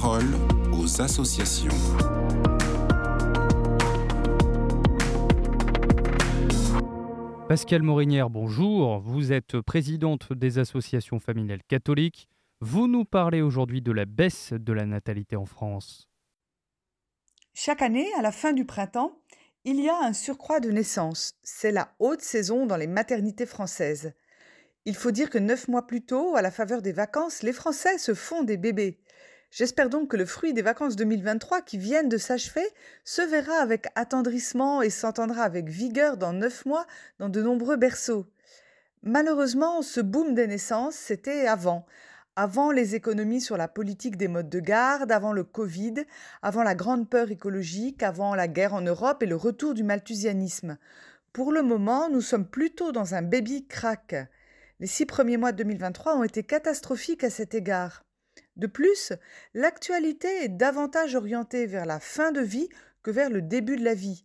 parole aux associations. Pascal Morinière, bonjour. Vous êtes présidente des associations familiales catholiques. Vous nous parlez aujourd'hui de la baisse de la natalité en France. Chaque année, à la fin du printemps, il y a un surcroît de naissances. C'est la haute saison dans les maternités françaises. Il faut dire que neuf mois plus tôt, à la faveur des vacances, les Français se font des bébés. J'espère donc que le fruit des vacances 2023 qui viennent de s'achever se verra avec attendrissement et s'entendra avec vigueur dans neuf mois dans de nombreux berceaux. Malheureusement, ce boom des naissances, c'était avant. Avant les économies sur la politique des modes de garde, avant le Covid, avant la grande peur écologique, avant la guerre en Europe et le retour du malthusianisme. Pour le moment, nous sommes plutôt dans un baby crack. Les six premiers mois de 2023 ont été catastrophiques à cet égard. De plus, l'actualité est davantage orientée vers la fin de vie que vers le début de la vie.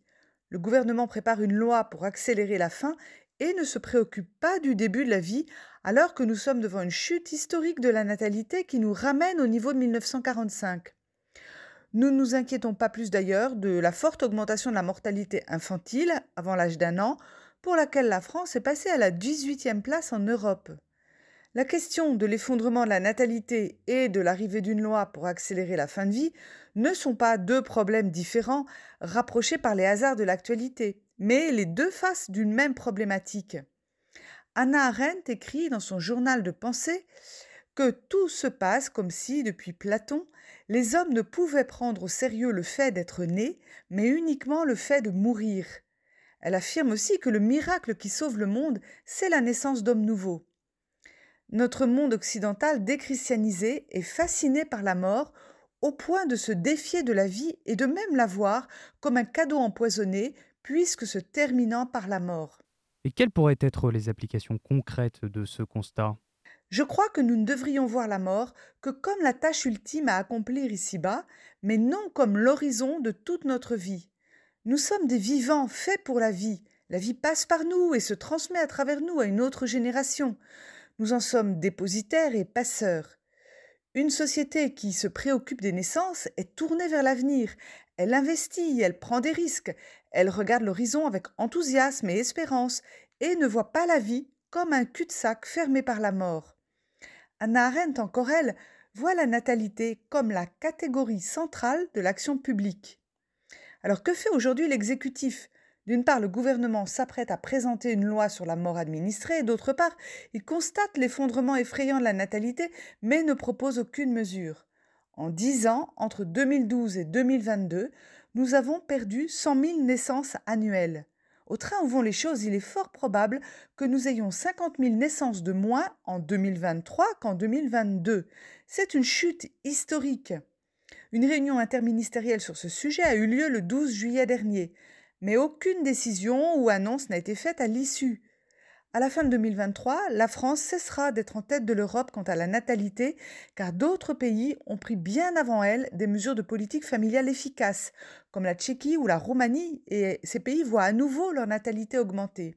Le gouvernement prépare une loi pour accélérer la fin et ne se préoccupe pas du début de la vie alors que nous sommes devant une chute historique de la natalité qui nous ramène au niveau de 1945. Nous ne nous inquiétons pas plus d'ailleurs de la forte augmentation de la mortalité infantile avant l'âge d'un an pour laquelle la France est passée à la 18e place en Europe. La question de l'effondrement de la natalité et de l'arrivée d'une loi pour accélérer la fin de vie ne sont pas deux problèmes différents rapprochés par les hasards de l'actualité, mais les deux faces d'une même problématique. Anna Arendt écrit dans son journal de pensée que tout se passe comme si, depuis Platon, les hommes ne pouvaient prendre au sérieux le fait d'être nés, mais uniquement le fait de mourir. Elle affirme aussi que le miracle qui sauve le monde, c'est la naissance d'hommes nouveaux. Notre monde occidental déchristianisé est fasciné par la mort au point de se défier de la vie et de même la voir comme un cadeau empoisonné, puisque se terminant par la mort. Et quelles pourraient être les applications concrètes de ce constat? Je crois que nous ne devrions voir la mort que comme la tâche ultime à accomplir ici-bas, mais non comme l'horizon de toute notre vie. Nous sommes des vivants faits pour la vie. La vie passe par nous et se transmet à travers nous à une autre génération. Nous en sommes dépositaires et passeurs. Une société qui se préoccupe des naissances est tournée vers l'avenir. Elle investit, elle prend des risques, elle regarde l'horizon avec enthousiasme et espérance et ne voit pas la vie comme un cul-de-sac fermé par la mort. Anna Arendt, encore elle, voit la natalité comme la catégorie centrale de l'action publique. Alors que fait aujourd'hui l'exécutif? D'une part, le gouvernement s'apprête à présenter une loi sur la mort administrée, et d'autre part, il constate l'effondrement effrayant de la natalité, mais ne propose aucune mesure. En dix ans, entre 2012 et 2022, nous avons perdu 100 000 naissances annuelles. Au train où vont les choses, il est fort probable que nous ayons 50 000 naissances de moins en 2023 qu'en 2022. C'est une chute historique. Une réunion interministérielle sur ce sujet a eu lieu le 12 juillet dernier, mais aucune décision ou annonce n'a été faite à l'issue. À la fin de 2023, la France cessera d'être en tête de l'Europe quant à la natalité, car d'autres pays ont pris bien avant elle des mesures de politique familiale efficaces, comme la Tchéquie ou la Roumanie, et ces pays voient à nouveau leur natalité augmenter.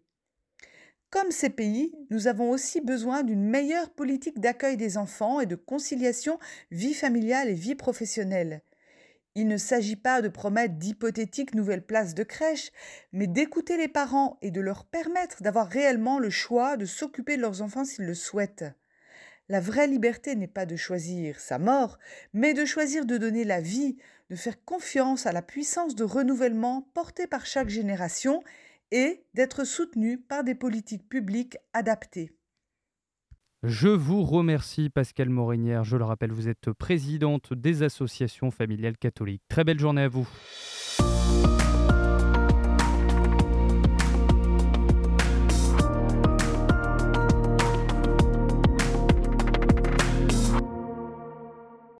Comme ces pays, nous avons aussi besoin d'une meilleure politique d'accueil des enfants et de conciliation vie familiale et vie professionnelle. Il ne s'agit pas de promettre d'hypothétiques nouvelles places de crèche, mais d'écouter les parents et de leur permettre d'avoir réellement le choix de s'occuper de leurs enfants s'ils le souhaitent. La vraie liberté n'est pas de choisir sa mort, mais de choisir de donner la vie, de faire confiance à la puissance de renouvellement portée par chaque génération et d'être soutenu par des politiques publiques adaptées. Je vous remercie Pascal Morinière. Je le rappelle, vous êtes présidente des associations familiales catholiques. Très belle journée à vous.